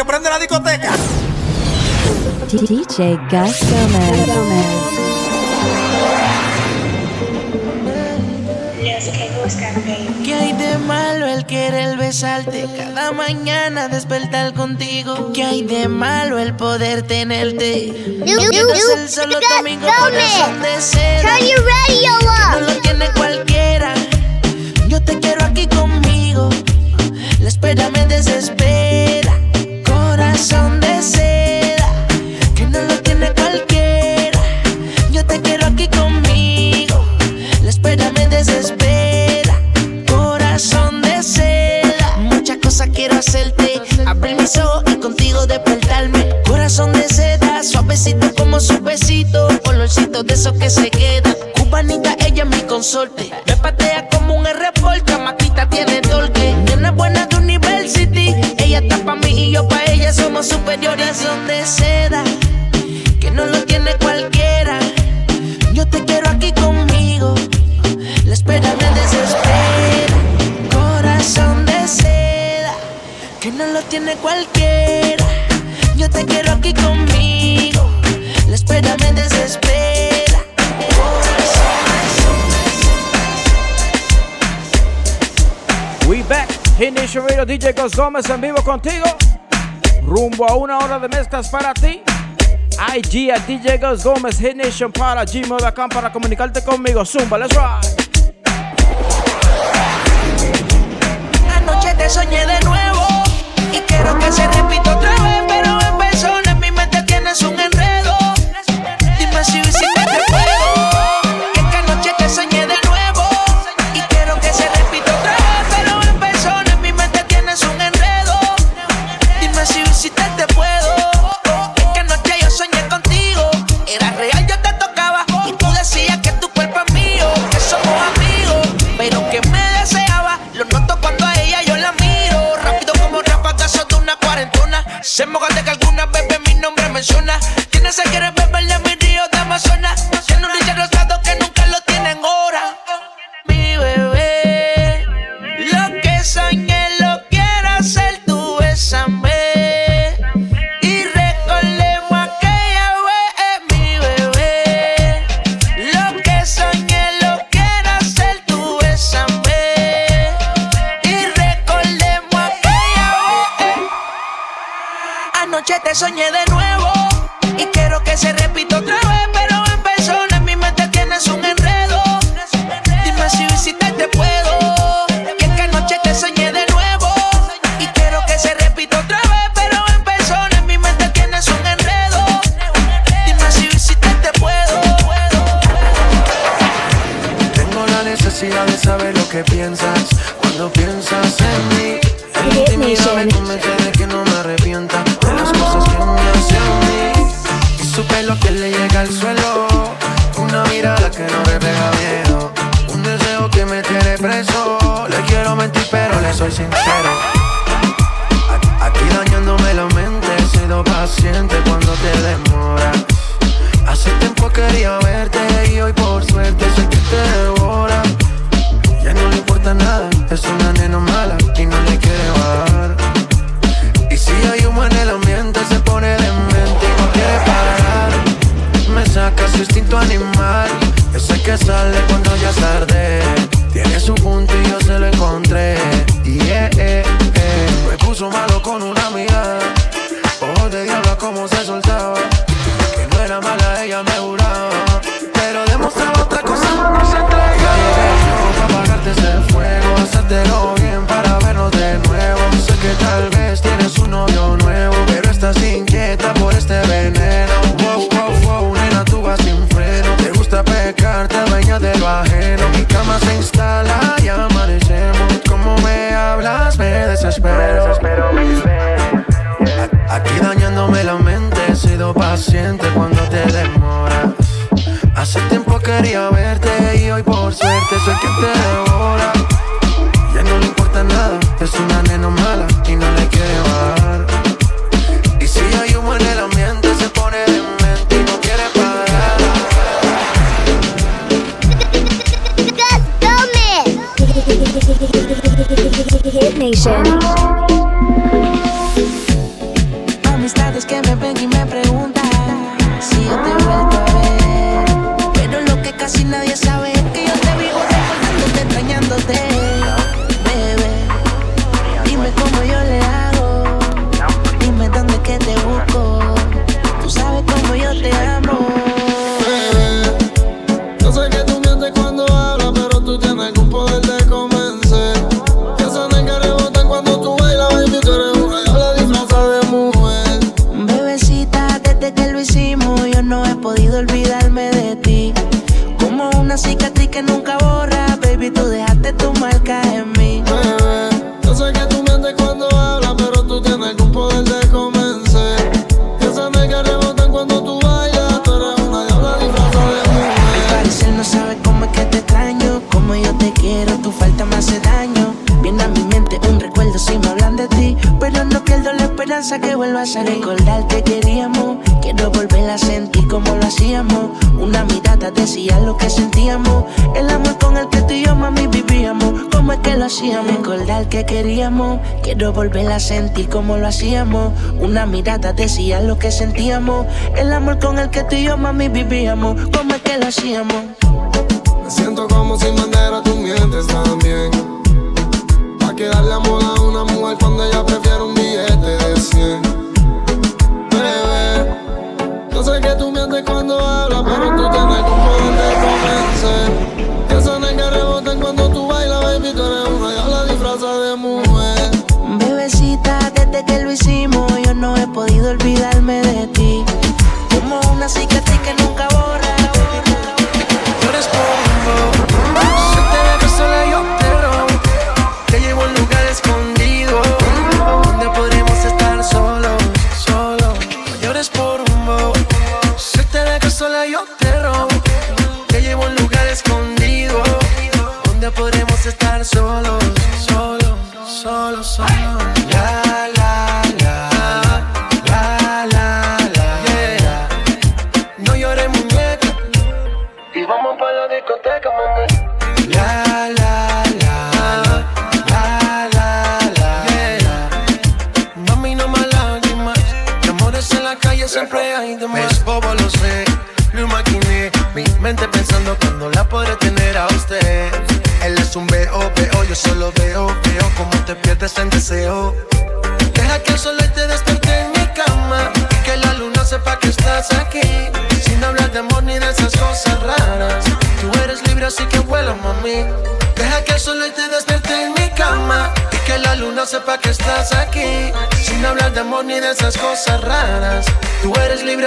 que prende la discoteca. DJ Gomez. ¿Qué hay de malo el querer besarte? Cada mañana despertar contigo. ¿Qué hay de malo el poder tenerte? Ser solo corazón de seda. Turn your radio No lo tiene cualquiera. Yo te quiero aquí conmigo. La espera me desespera. Corazón de seda. Que no lo tiene cualquiera. Yo te quiero aquí conmigo. La espera me desespera. Corazón de seda. Muchas cosas quiero hacerte. Abrir mis ojos y contigo despertarme. Corazón de seda. Suavecito como su besito. Olorcito de esos que se quedan. Cubanita, ella es mi consorte. Me patea como un R-Port. Somos superiores. Son de seda. Que no lo tiene cualquiera. Yo te quiero aquí conmigo. La espera me desespera. Corazón de seda. Que no lo tiene cualquiera. Yo te quiero aquí conmigo. La espera me desespera. We back. Hit Nation Radio, DJ Gómez en vivo contigo. Rumbo a una hora de mezclas para ti. IG a DJ Gus Gómez, Hit Nation para gmail.com para comunicarte conmigo. Zumba, let's ride. Anoche te soñé de nuevo y quiero que se repita otra vez, pero en persona en mi mente tienes un enredo. Dime si Se que alguna bebé mi nombre menciona. Quienes se quiere paciente cuando te demoras. Hace tiempo quería verte y hoy por suerte soy quien te devora. Ya no le importa nada, es una nena mala y no le quiere bajar. Y si hay humo en el ambiente, se pone demente y no quiere parar. Gus Gomez. Hit Nation. Quiero volver a sentir como lo hacíamos. Una mirada decía lo que sentíamos. El amor con el que tú y yo, mami, vivíamos. ¿Cómo es que lo hacíamos? Me siento como sin bandera, tú mientes también. Pa' quedarle a moda a una mujer cuando ella prefiere un billete de 100. olvidarme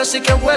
así que bueno.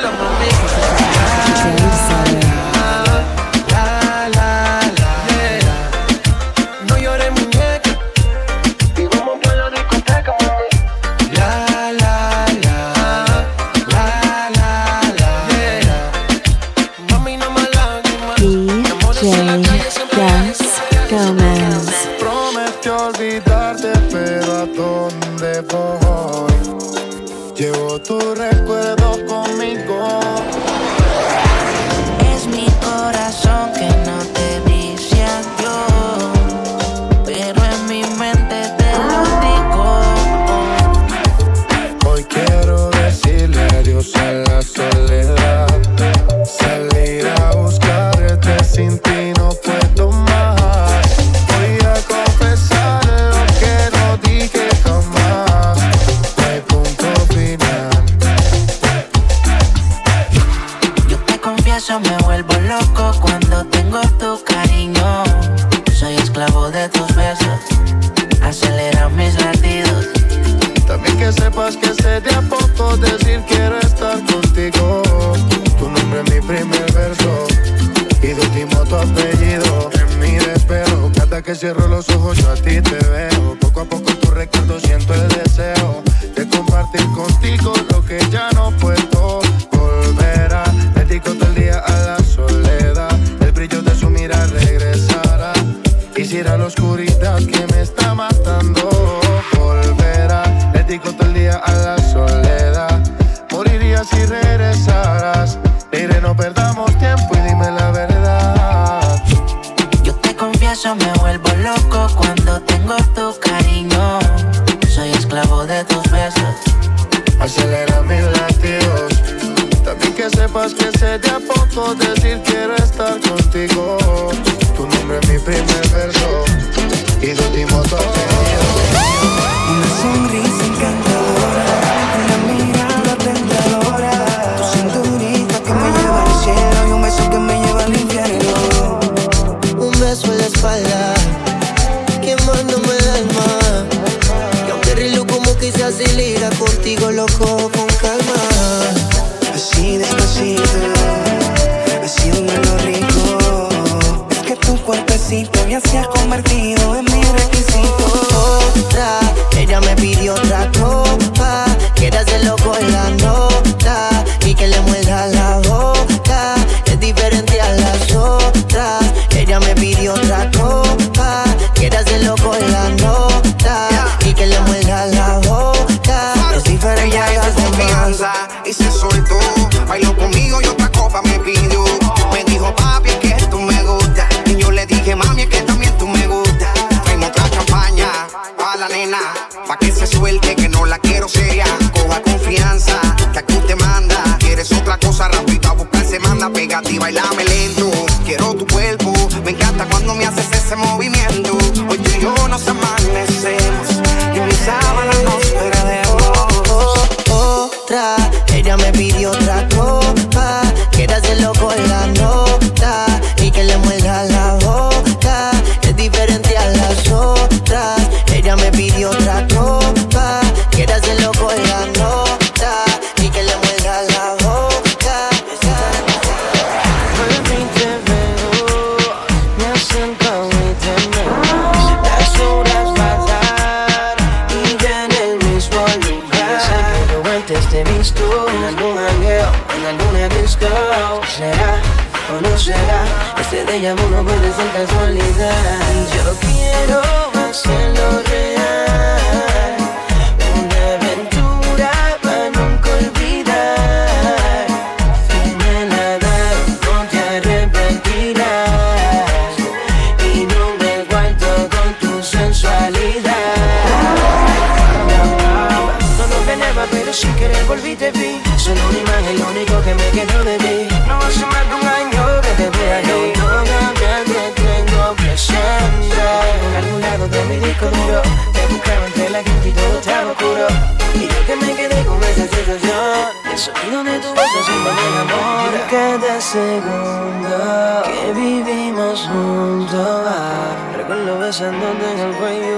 想到的很会。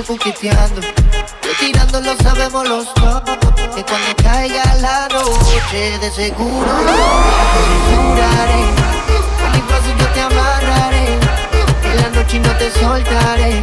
sigo coqueteando. Sabemos los dos. Que cuando caiga la noche, de seguro te curaré. Con mi yo te amarraré. En la noche no te soltaré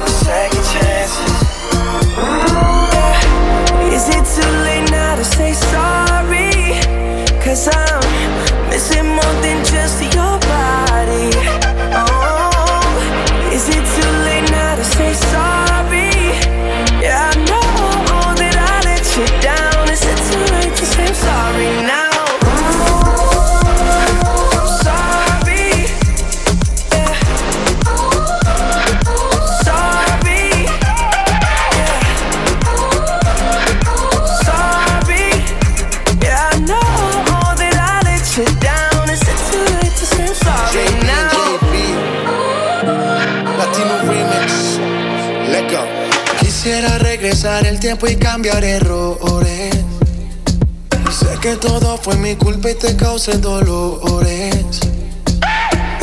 gotta say sorry, cause I'm missing more than just your body. Y cambiar errores. Sé que todo fue mi culpa y te causé dolores.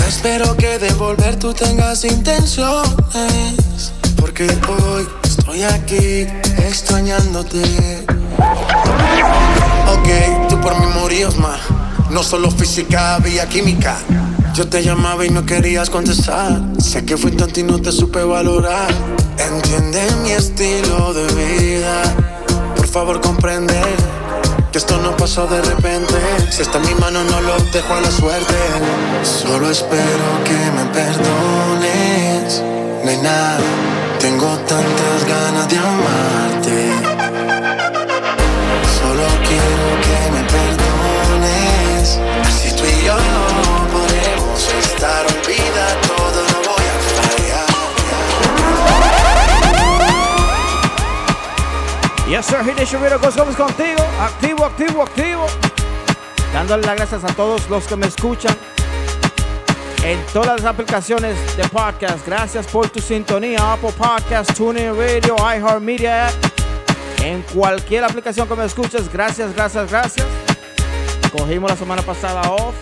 Espero que de volver tú tengas intenciones. Porque hoy estoy aquí extrañándote. Ok, tú por mí morías más. No solo física, había química. Yo te llamaba y no querías contestar. Sé que fui tonto y no te supe valorar. Entiende mi estilo de vida. Por favor, comprende que esto no pasó de repente. Si está en mi mano, no lo dejo a la suerte. Solo espero que me perdones, nena. Tengo tantas ganas de amarte. Yes, sir. Radio Ghost Gómez contigo. Activo, activo, activo. Dándole las gracias a todos los que me escuchan en todas las aplicaciones de podcast. Gracias por tu sintonía. Apple Podcast, TuneIn Radio, iHeartMedia. En cualquier aplicación que me escuches, gracias, gracias, gracias. Cogimos la semana pasada off.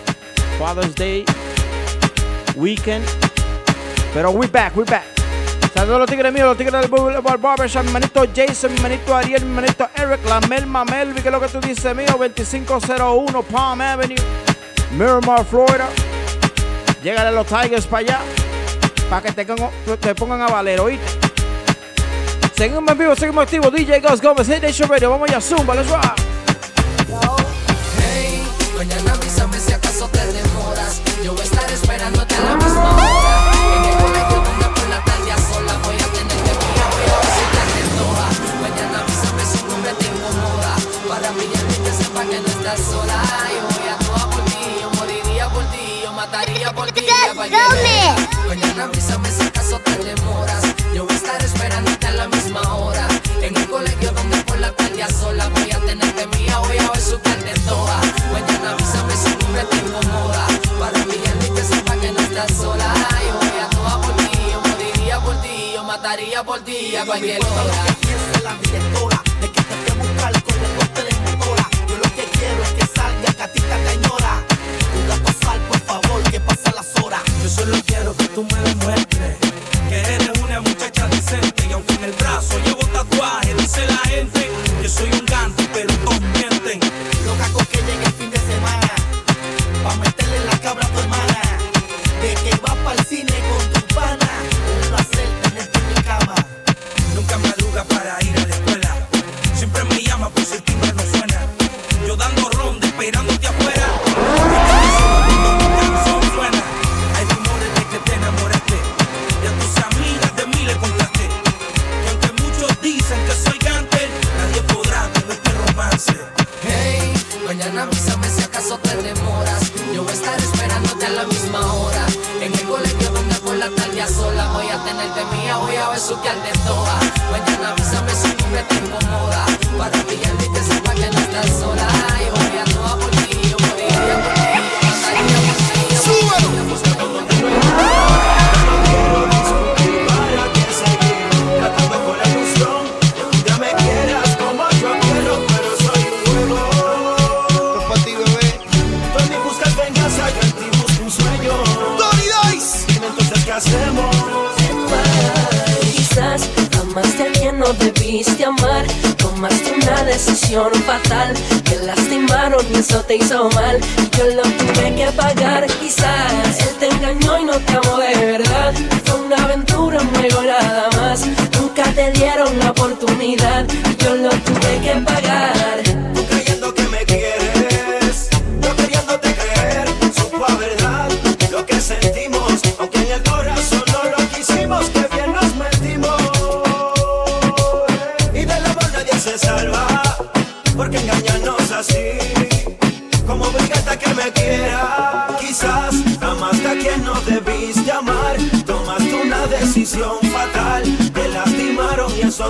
Father's Day. Weekend. Pero we back, we back. Saludos a los tigres míos, los tigres del Barbershop, manito Jason, mi manito Ariel, mi manito Eric, la Melma Melvi, que es lo que tú dices mío, 2501 Palm Avenue, Miramar, Florida. Llegale a los Tigers para allá, para que te, pongan- a valer, ¿oíste? Seguimos en vivo, seguimos activos, DJ Gus Gómez, Hit Nation Radio, vamos ya, Zumba, let's rock. A estar esperándote a la. Que no estás sola. Yo voy a toda por ti, yo moriría por ti, yo mataría por ti. a cualquier. Mañana avísame si acaso te demoras. Yo voy a estar esperándote a la misma hora. En el colegio donde por la tarde a sola voy a tenerte mía, voy a besucarte toda. Mañana avísame si hombre te incomoda. Para brillarte y que sepa que no estás sola. Yo voy a toda por ti, yo moriría por ti, yo mataría por ti a cualquier hora.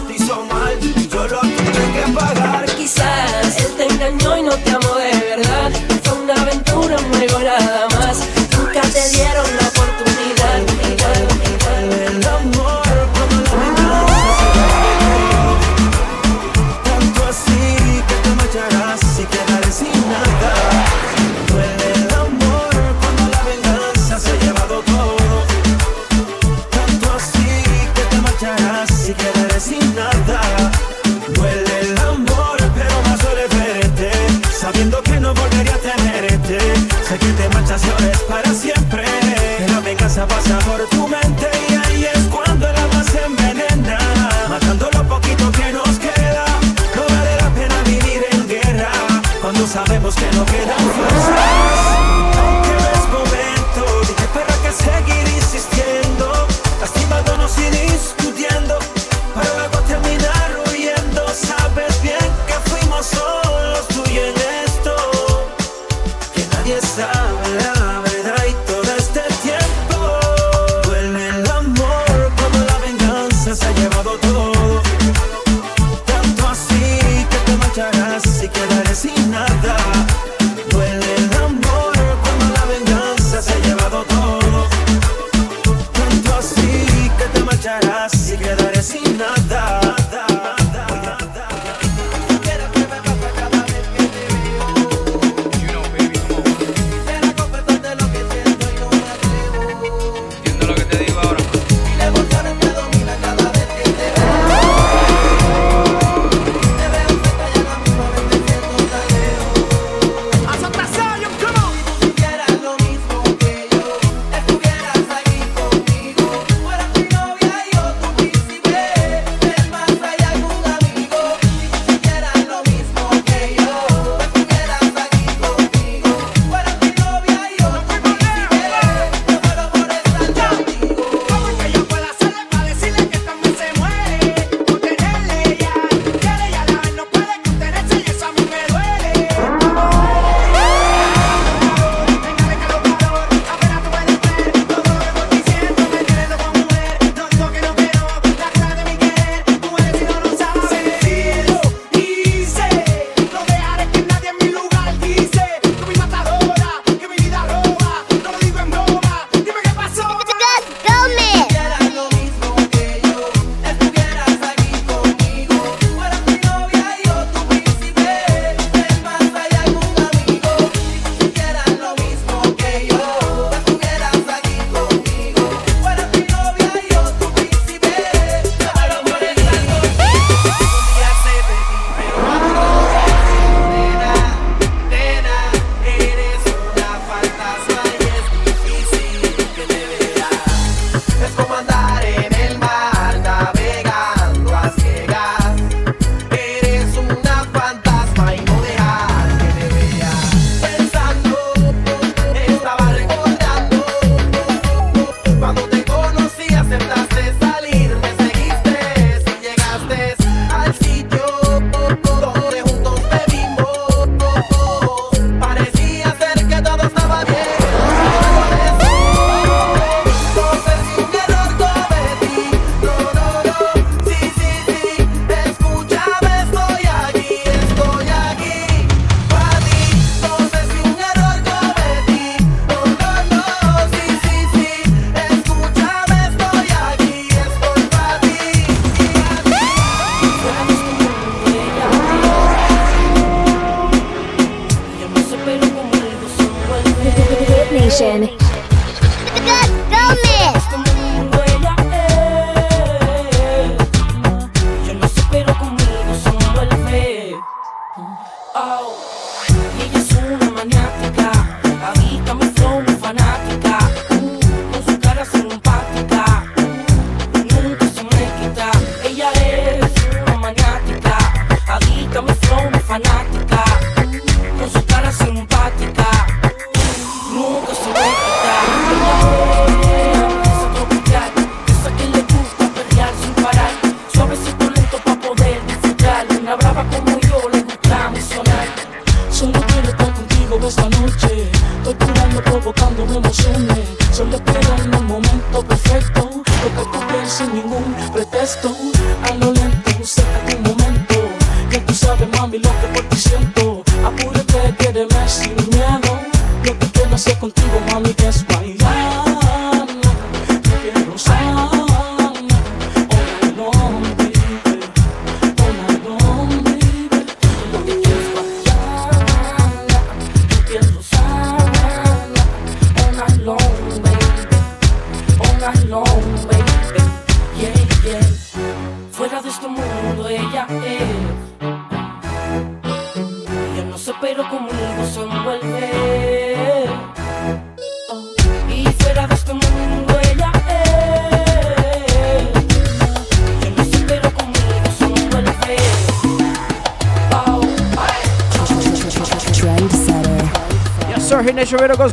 Hizo mal. Yo lo tuve que pagar.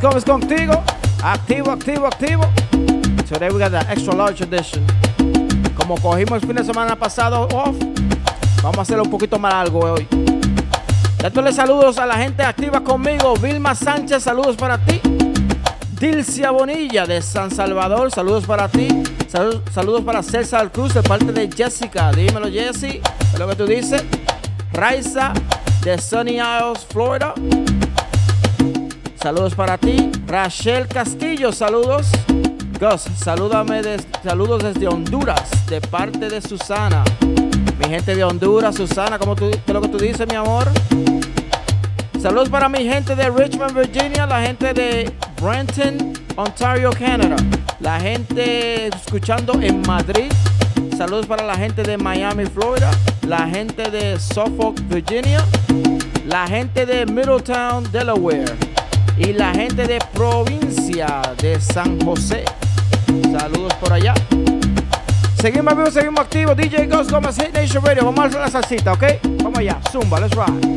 Gómez contigo. Activo, activo, activo. Today we got the extra large edition. Como cogimos el fin de semana pasado off, vamos a hacerlo un poquito más largo hoy. Dándole saludos a la gente activa conmigo. Vilma Sánchez, saludos para ti. Dilcia Bonilla de San Salvador, saludos para ti. Salud- saludos para César Cruz de parte de Jessica. Dímelo, Jessy, es lo que tú dices. Raiza de Sunny Isles, Florida. Saludos para ti. Rachel Castillo, saludos. Gus, salúdame des- saludos desde Honduras, de parte de Susana. Mi gente de Honduras, Susana, ¿cómo tú, ¿qué lo que tú dices, mi amor? Saludos para mi gente de Richmond, Virginia, la gente de Brenton, Ontario, Canadá, la gente escuchando en Madrid. Saludos para la gente de Miami, Florida, la gente de Suffolk, Virginia, la gente de Middletown, Delaware y la gente de provincia de San José. Saludos por allá. Seguimos vivos, seguimos activos. DJ Ghost Gómez Hit Nation Radio. Vamos a hacer la salsita, ¿ok? Vamos allá. Zumba, let's ride.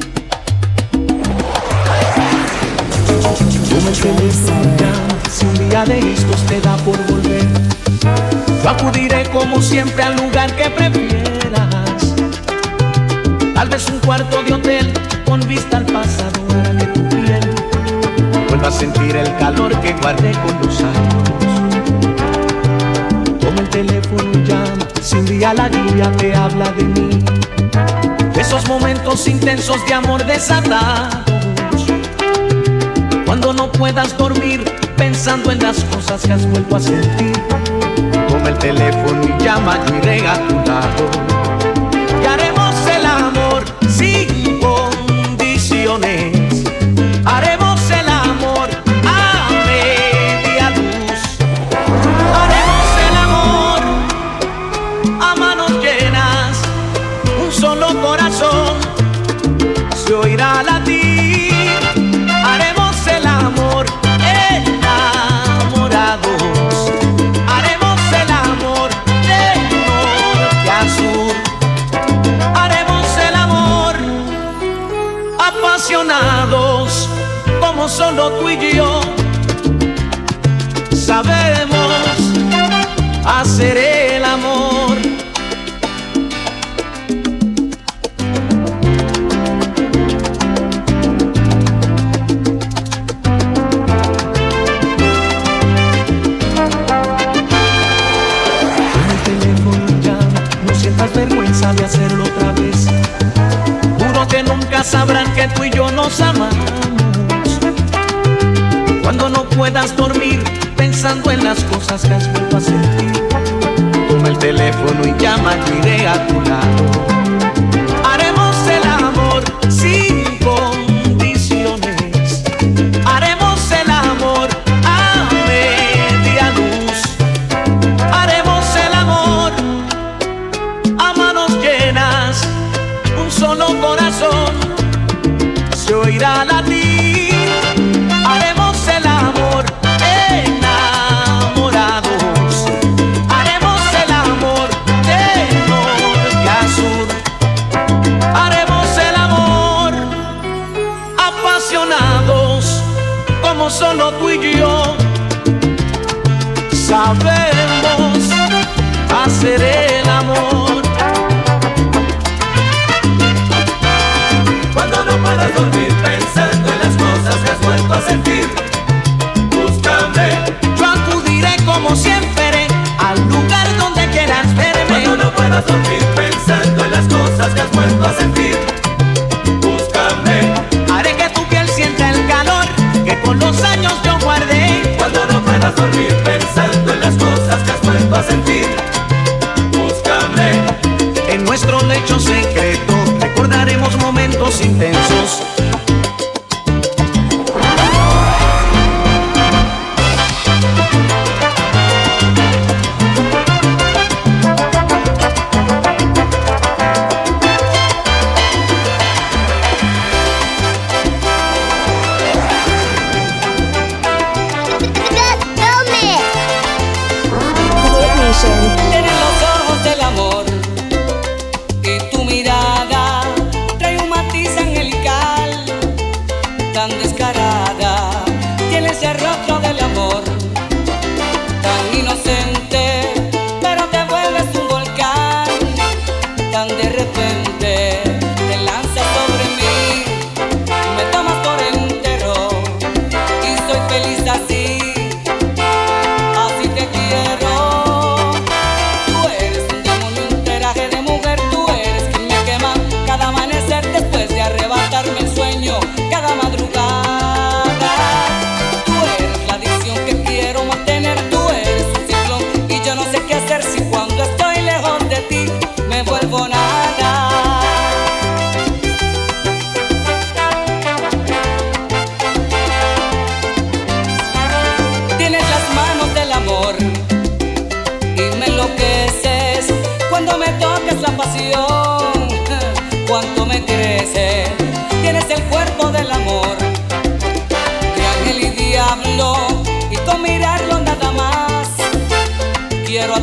El teléfono ya, si un día de estos te da por volver. Yo acudiré como siempre al lugar que prefieras. Tal vez un cuarto de hotel con vista al pasado vuelva a sentir el calor que guardé con los años. Toma el teléfono y llama, si un día la lluvia te habla de mí. Esos momentos intensos de amor desatados. Cuando no puedas dormir pensando en las cosas que has vuelto a sentir. Toma el teléfono y llama, yo iré tu lado. Nunca sabrán que tú y yo nos amamos. Cuando no puedas dormir pensando en las cosas que has vuelto a sentir. Toma el teléfono y llama, iré a tu lado.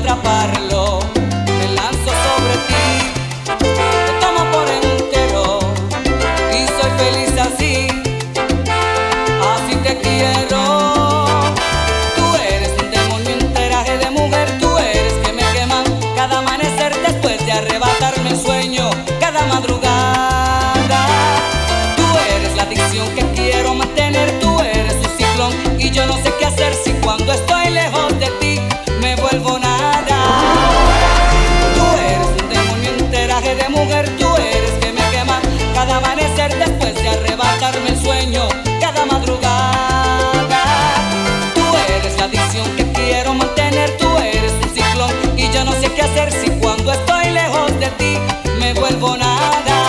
atraparlo. que quiero mantener, tú eres un ciclón y yo no sé qué hacer si cuando estoy lejos de ti me vuelvo nada.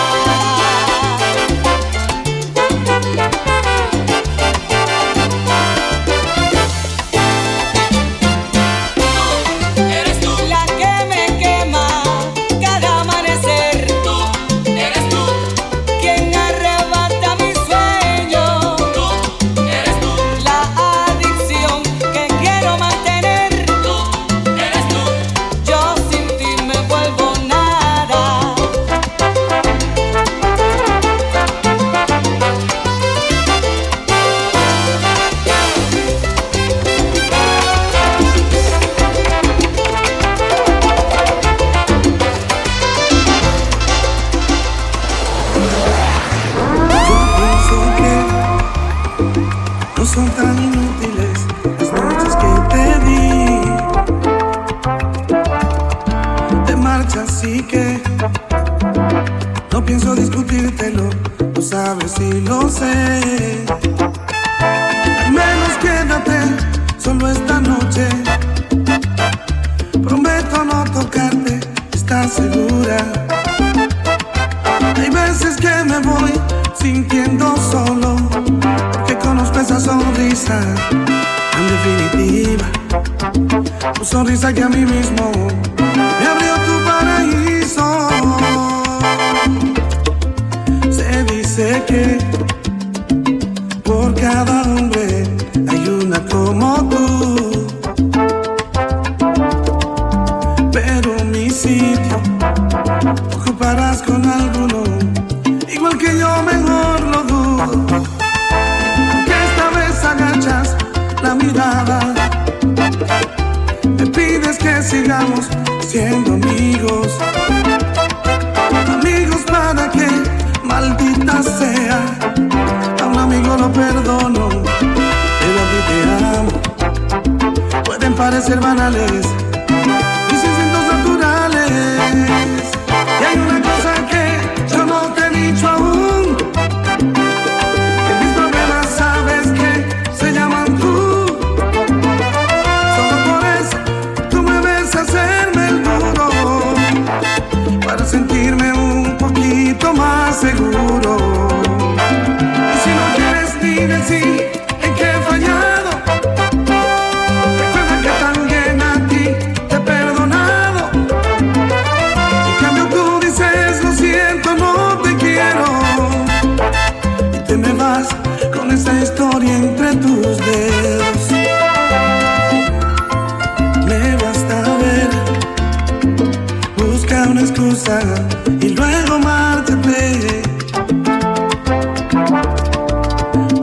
Y luego márchate.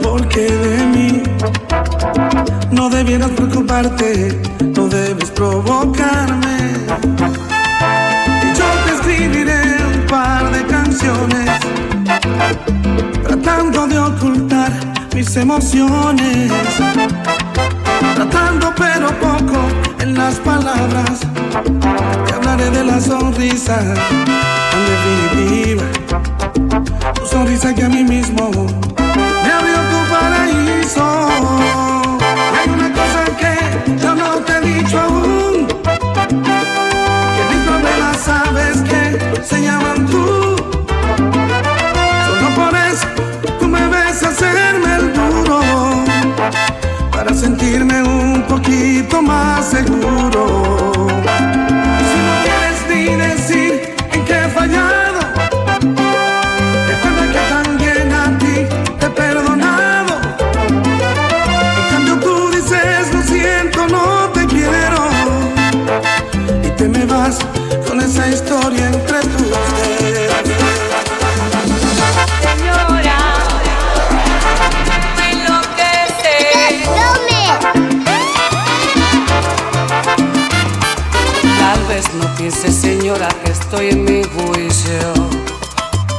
Porque de mí no debieras preocuparte, no debes provocarme. Yo te escribiré un par de canciones tratando de ocultar mis emociones, tratando pero poco las palabras. Te hablaré de la sonrisa, en definitiva, tu sonrisa que a mí mismo me abrió tu paraíso. Hay una cosa que yo no te he dicho aún, que mis problemas sabes que se llaman tú. Solo por eso sentirme un poquito más seguro. Estoy en mi juicio.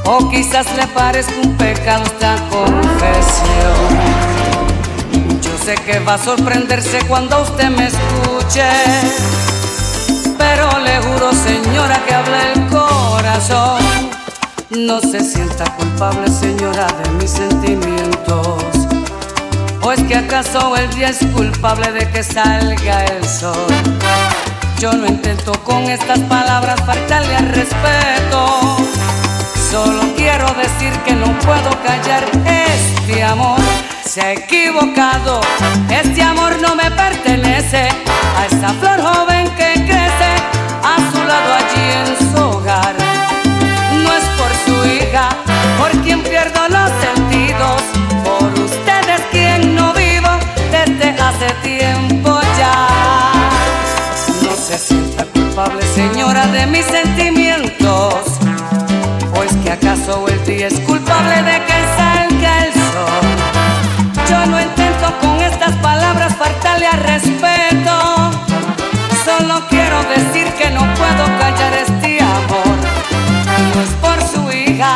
O quizás le parezca un pecado esta confesión. Yo sé que va a sorprenderse cuando usted me escuche. Pero le juro, señora, que habla el corazón. No se sienta culpable, señora, de mis sentimientos. ¿O es que acaso el día es culpable de que salga el sol? Yo no intento con estas palabras faltarle al respeto. Solo quiero decir que no puedo callar este amor. Se ha equivocado, este amor no me pertenece a esa flor joven que crece a su lado allí en su hogar. Señora, de mis sentimientos. ¿O es que acaso el día es culpable de que salga el sol? Yo no intento con estas palabras faltarle al respeto. Solo quiero decir que no puedo callar este amor. No por su hija,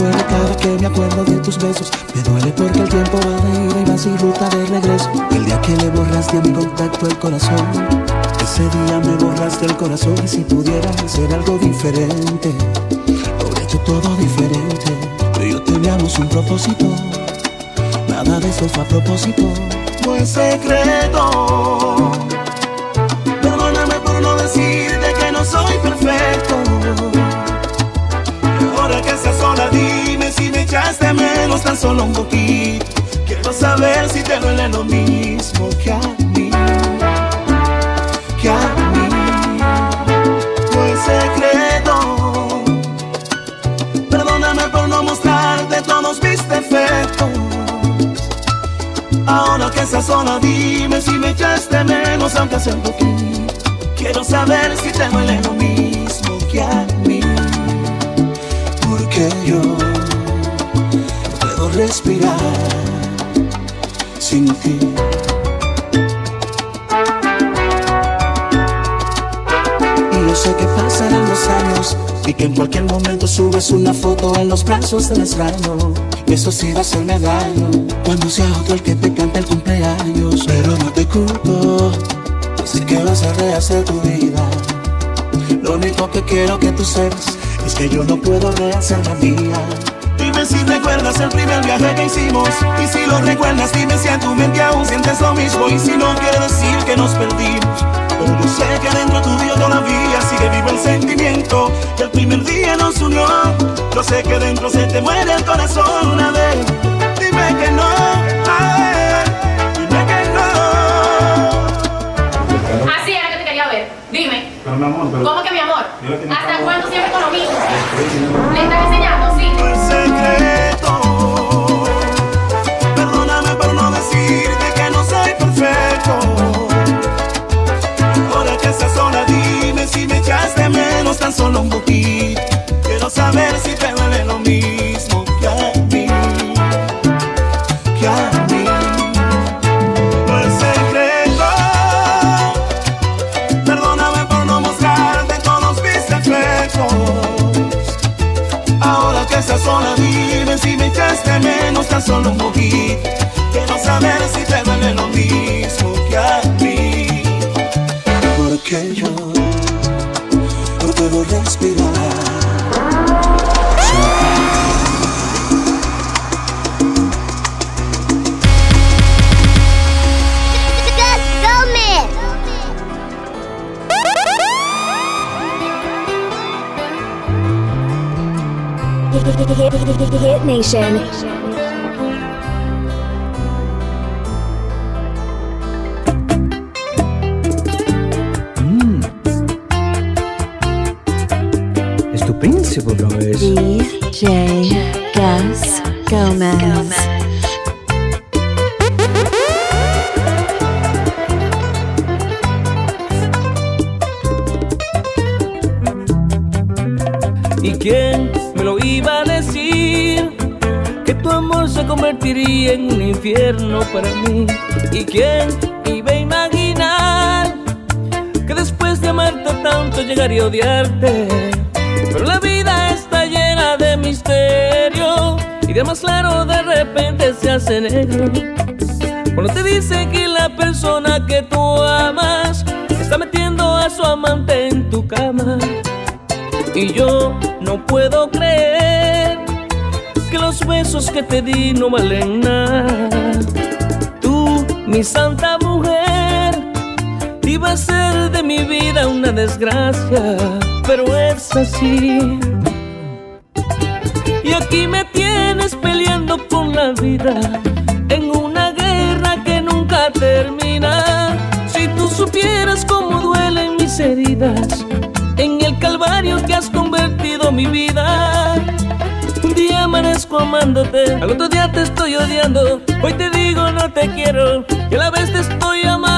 Duele cada que me acuerdo de tus besos. Me duele porque el tiempo va de ida y va sin ruta de regreso. El día que le borraste a mi contacto el corazón. Ese día me borraste el corazón y si pudiera hacer algo diferente, lo hecho todo diferente. Tú y yo teníamos un propósito, nada de eso fue a propósito. No es secreto. Perdóname por no decirte que no soy perfecto. Me echaste menos tan solo un poquito. Quiero saber si te duele lo mismo que a mí. Que a mí. No es secreto. Perdóname por no mostrarte todos mis defectos. Ahora que estás sola, dime si me echaste menos, aunque sea un poquito. Quiero saber si te duele lo mismo que a mí. Porque yo respirar sin ti. Y yo sé que pasarán los años y que en cualquier momento subes una foto en los brazos del extraño. Y eso sí va a hacerme daño cuando sea otro el que te cante el cumpleaños. Pero no te culpo, sé que vas a rehacer tu vida. Lo único que quiero que tú sepas es que yo no puedo rehacer la mía. Dime si recuerdas el primer viaje que hicimos Y si lo recuerdas dime si en tu mente aún sientes lo mismo Y si no quiere decir que nos perdimos Pero yo sé que dentro tuyo todavía sigue vivo el sentimiento Que el primer día nos unió Yo sé que dentro se te muere el corazón una vez Dime que no, ay, dime que no Así era que te quería ver. Dime. Pero mi amor, pero. ¿Cómo que mi amor? ¿Hasta cuándo siempre con lo mismo? ¿Le estás enseñando? Sí. Perdóname por no decirte que no soy perfecto. Ahora que estás sola, dime si me echaste menos tan solo un poquito. Quiero saber si te duele lo mismo tan solo un poquito. Quiero saber si te duele lo mismo que a mí. Porque yo no puedo respirar. Hit Nation. Infierno para mí. ¿Y quién iba a imaginar que después de amarte tanto llegaría a odiarte? Pero la vida está llena de misterio y de más claro de repente se hace negro. Cuando te dice que la persona que tú amas está metiendo a su amante en tu cama. Y yo no puedo creer que los besos que te di no valen nada. Mi santa mujer, iba a ser de mi vida una desgracia, pero es así. Y aquí me tienes peleando con la vida en una guerra que nunca termina. Si tú supieras cómo duelen mis heridas en el calvario que has convertido mi vida. Un día amanezco amándote, al otro día te estoy odiando. Hoy te digo no te quiero y a la vez te estoy amando.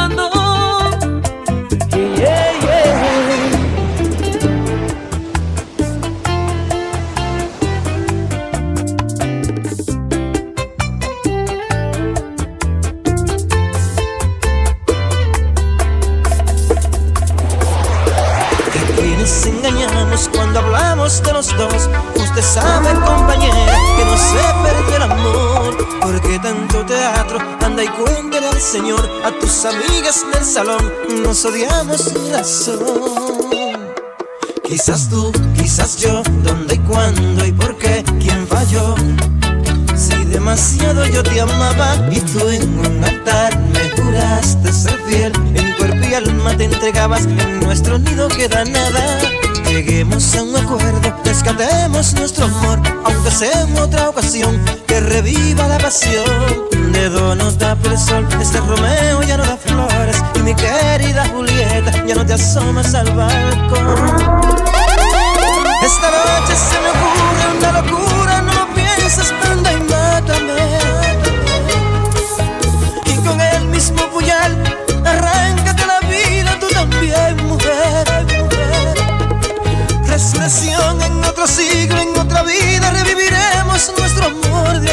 Señor. A tus amigas del salón, nos odiamos sin razón. Quizás tú, quizás yo, dónde y cuándo y por qué, quién falló. Si demasiado yo te amaba y tú en un altar me juraste ser fiel, en cuerpo y alma te entregabas, en nuestro nido queda nada. Lleguemos a un acuerdo, rescatemos nuestro amor, aunque sea en otra ocasión, que reviva la pasión. Dedo nos da por el sol, este Romeo ya no da flores, y mi querida Julieta ya no te asomas al balcón. Esta noche se me ocurre una locura, no lo pienses, anda y mátame. Y con el mismo puñal, arráncate la vida, tú también, mujer. Resurrección en otro siglo, en otra vida, reviviremos nuestro amor de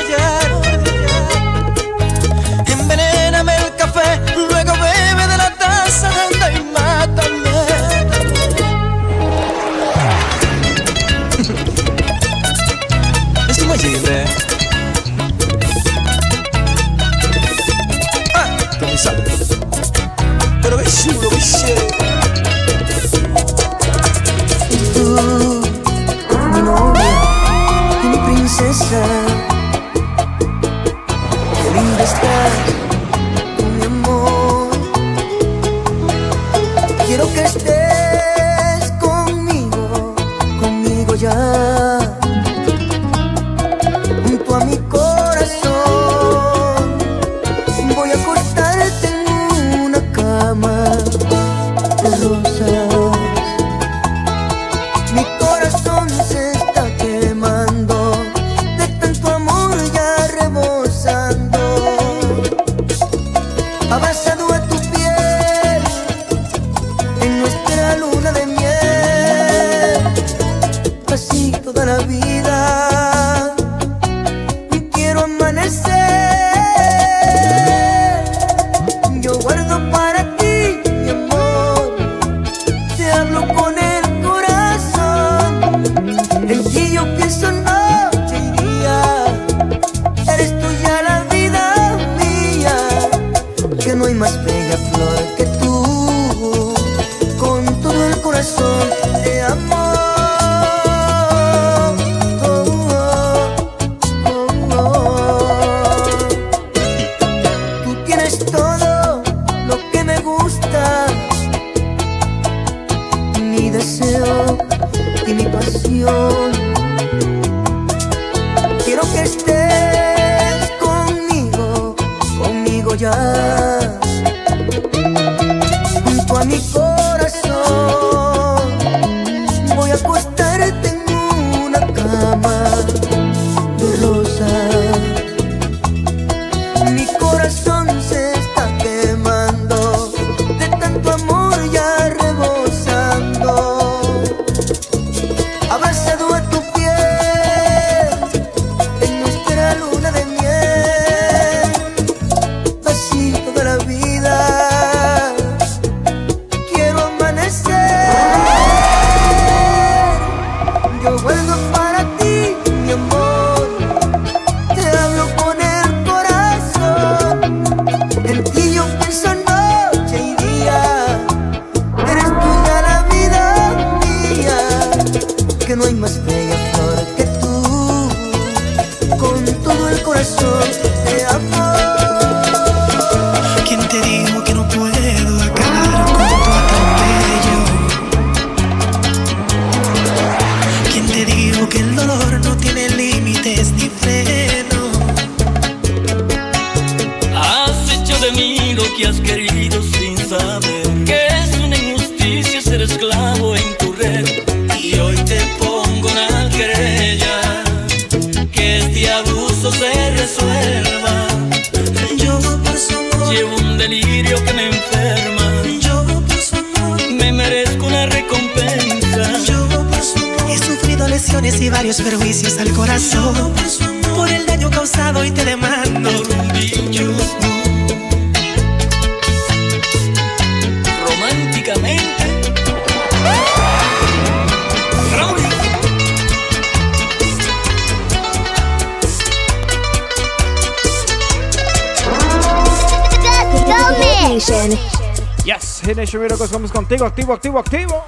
Contigo, activo, activo, activo.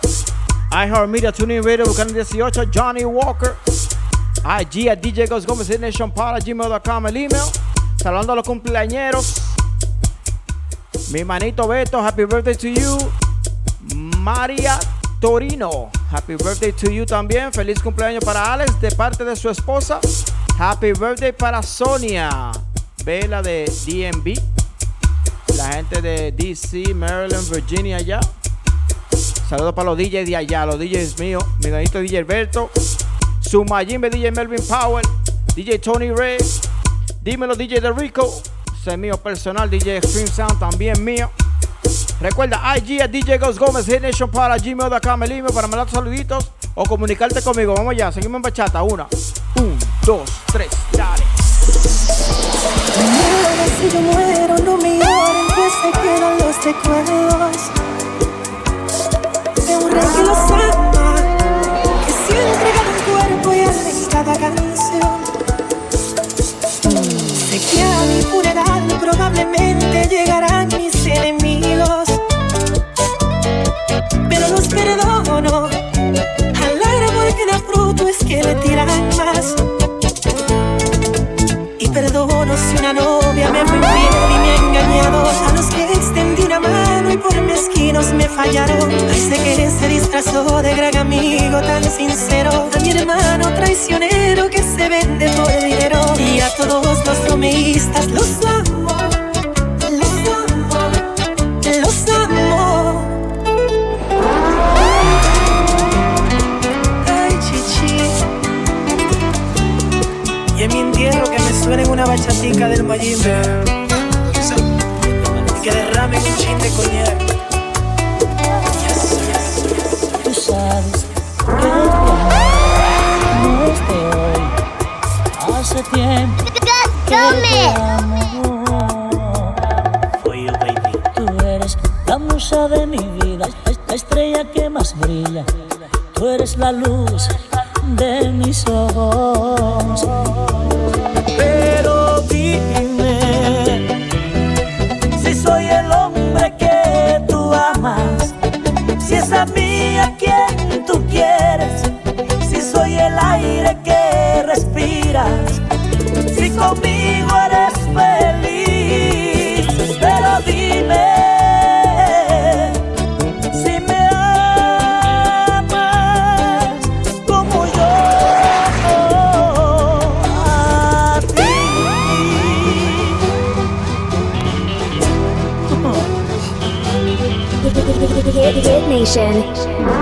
iHeartMedia, TuneIn Radio, Buchanan 18, Johnny Walker. IG a DJ Goes Gómez, gmail.com, el email. Saludando a los cumpleañeros. Mi manito Beto, happy birthday to you. María Torino, happy birthday to you también. Feliz cumpleaños para Alex de parte de su esposa. Happy birthday para Sonia, Vela de DMV. La gente de DC, Maryland, Virginia allá. Saludos para los DJs de allá, los DJs míos. Mi manito DJ Alberto. Su Majimbe DJ Melvin Powell. DJ Tony Ray. Dímelo DJ de Rico. Ese es mío personal. DJ Extreme Sound también mío. Recuerda IG a DJ Ghost Gómez, Nation para gmail.com, el email para mandar saluditos o comunicarte conmigo. Vamos allá, seguimos en bachata. Una, un, dos, tres, dale. Si yo muero no me lloren pues se quedan los recuerdos rey que los ama que ha entregado un cuerpo y alma en canción. Sé que a mi funeral probablemente llegarán mis enemigos. Pero los perdono al árbol que da fruto es que le tiran más. Y perdono si una novia me fue y me ha engañado por mezquinos me fallaron. Sé que se disfrazó de gran amigo tan sincero. A mi hermano traicionero que se vende por dinero. Y a todos los bromeístas los amo. Los amo. Los amo. Ay, chichi. Y en mi entierro que me suenen una bachatica del Mayimbe Derramen un chin de coñac Yes, yes, yes. Tú sabes que no es de hoy. Hace tiempo que te amo. Tú eres la musa de mi vida, la estrella que más brilla. Tú eres la luz Nation.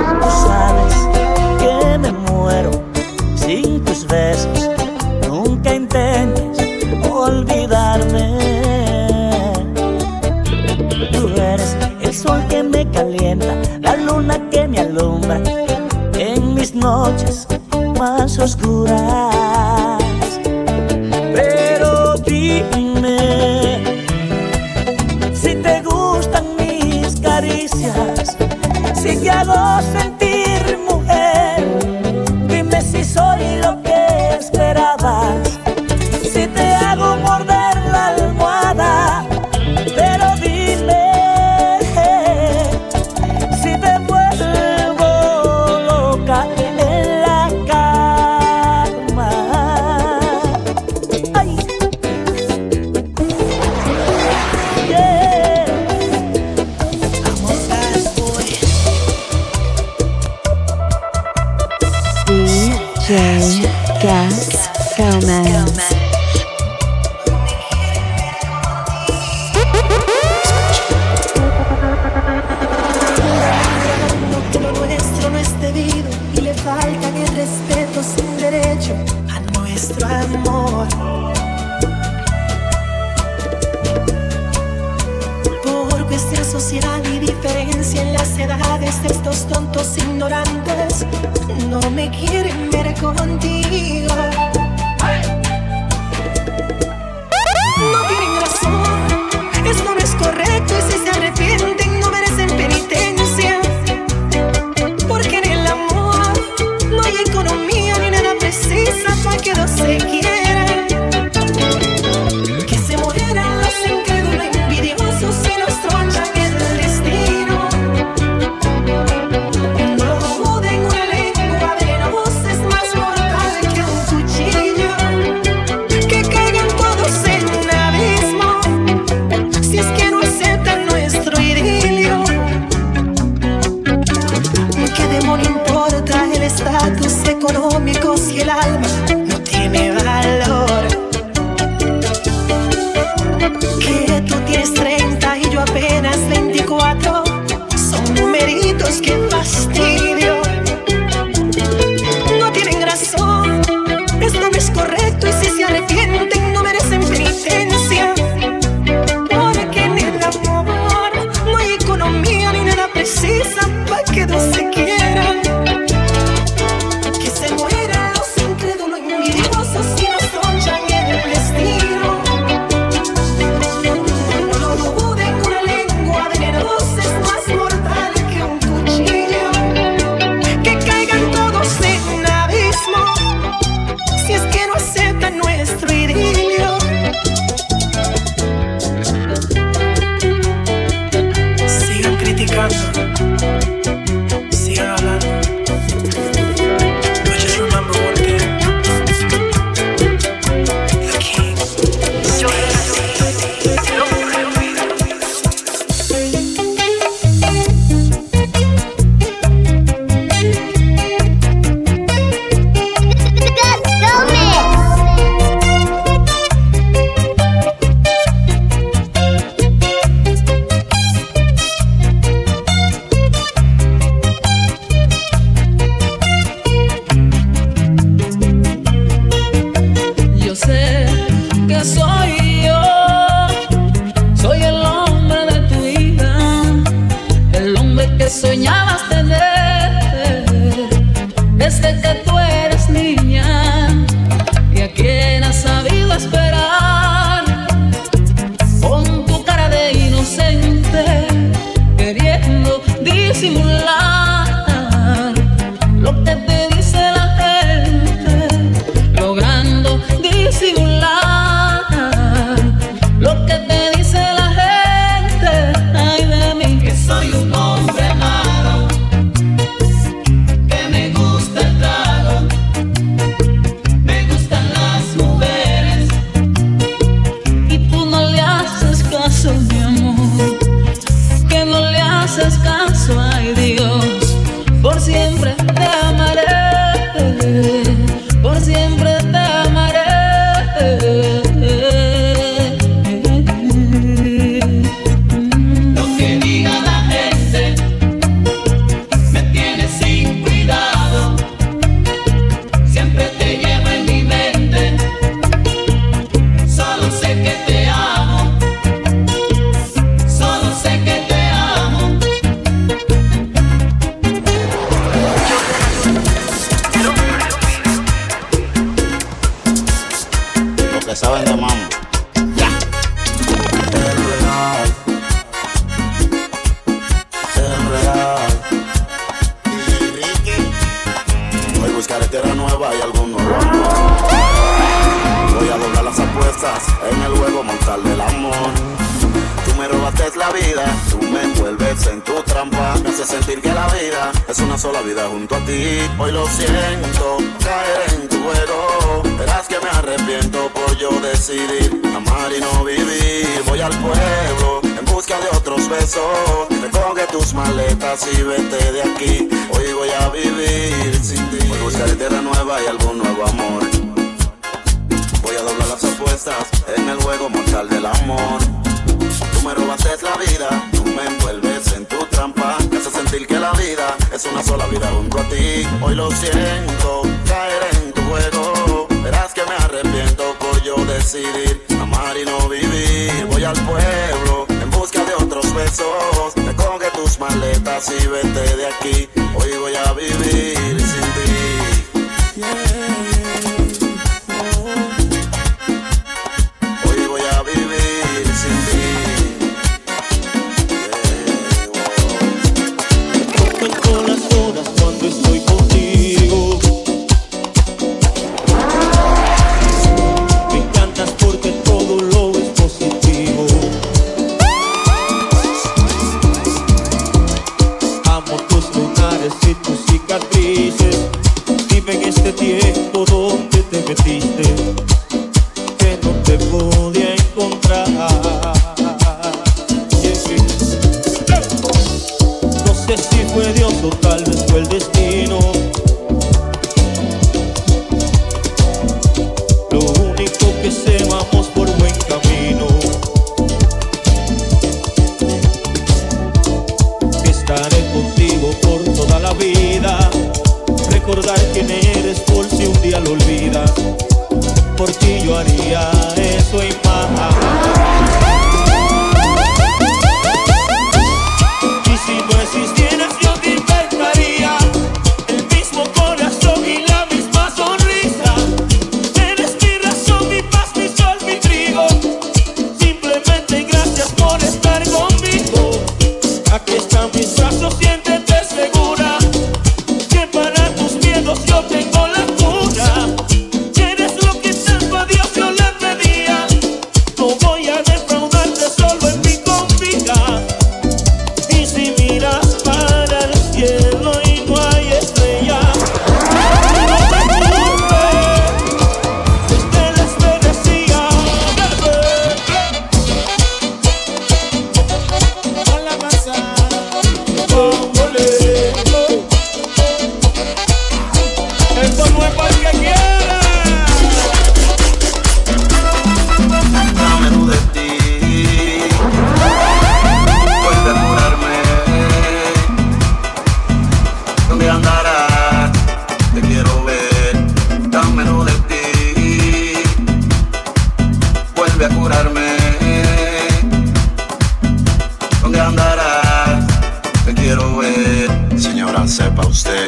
señora, sepa usted,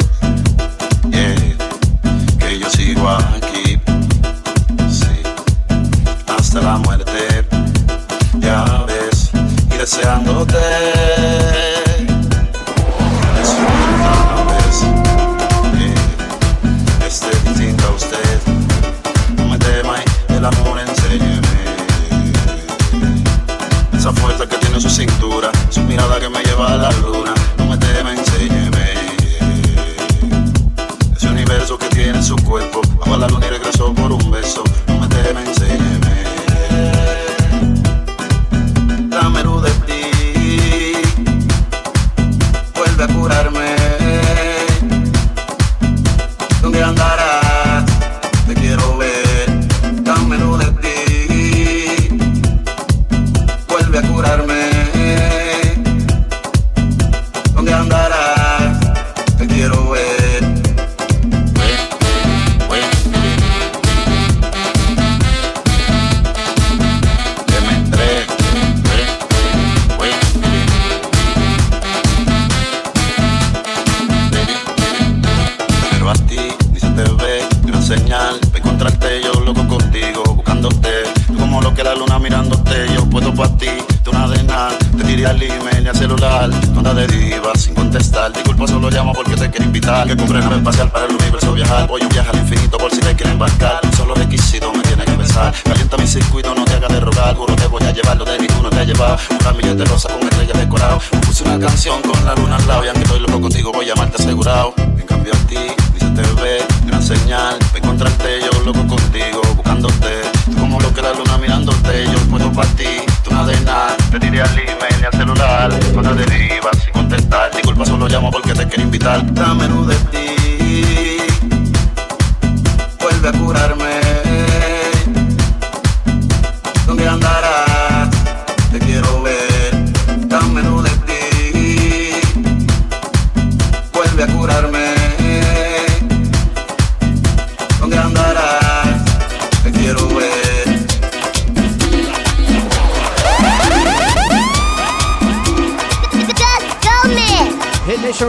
que yo sigo aquí, sí, hasta la muerte, ya ves, y deseándote.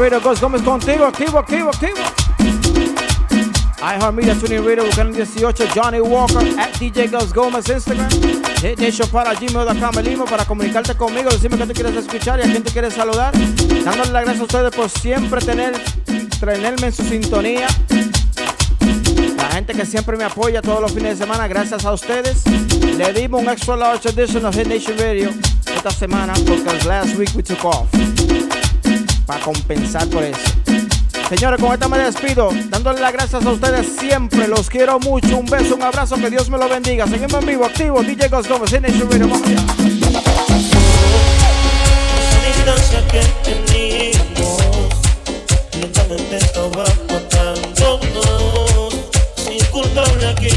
Radio, Gus Gómez contigo, activo, activo, activo. iHeartMedia, TuneIn Radio, Buchanan 18, Johnny Walker, at DJ Gómez, Instagram. hecho para gmail.com, el email para comunicarte conmigo, decirme qué tú quieres escuchar y a quién te quieres saludar. Dándole las gracias a ustedes por siempre tener, tenerme en su sintonía. La gente que siempre me apoya todos los fines de semana, gracias a ustedes. Le dimos un extra large edition of Hit Nation Radio esta semana porque last week we took off para compensar por eso. Señores, con esta me despido, dándole las gracias a ustedes siempre. Los quiero mucho. Un beso, un abrazo, que Dios me lo bendiga. Seguimos en vivo, activo, DJ Gómez, en Nation Radio Sin culpable aquí.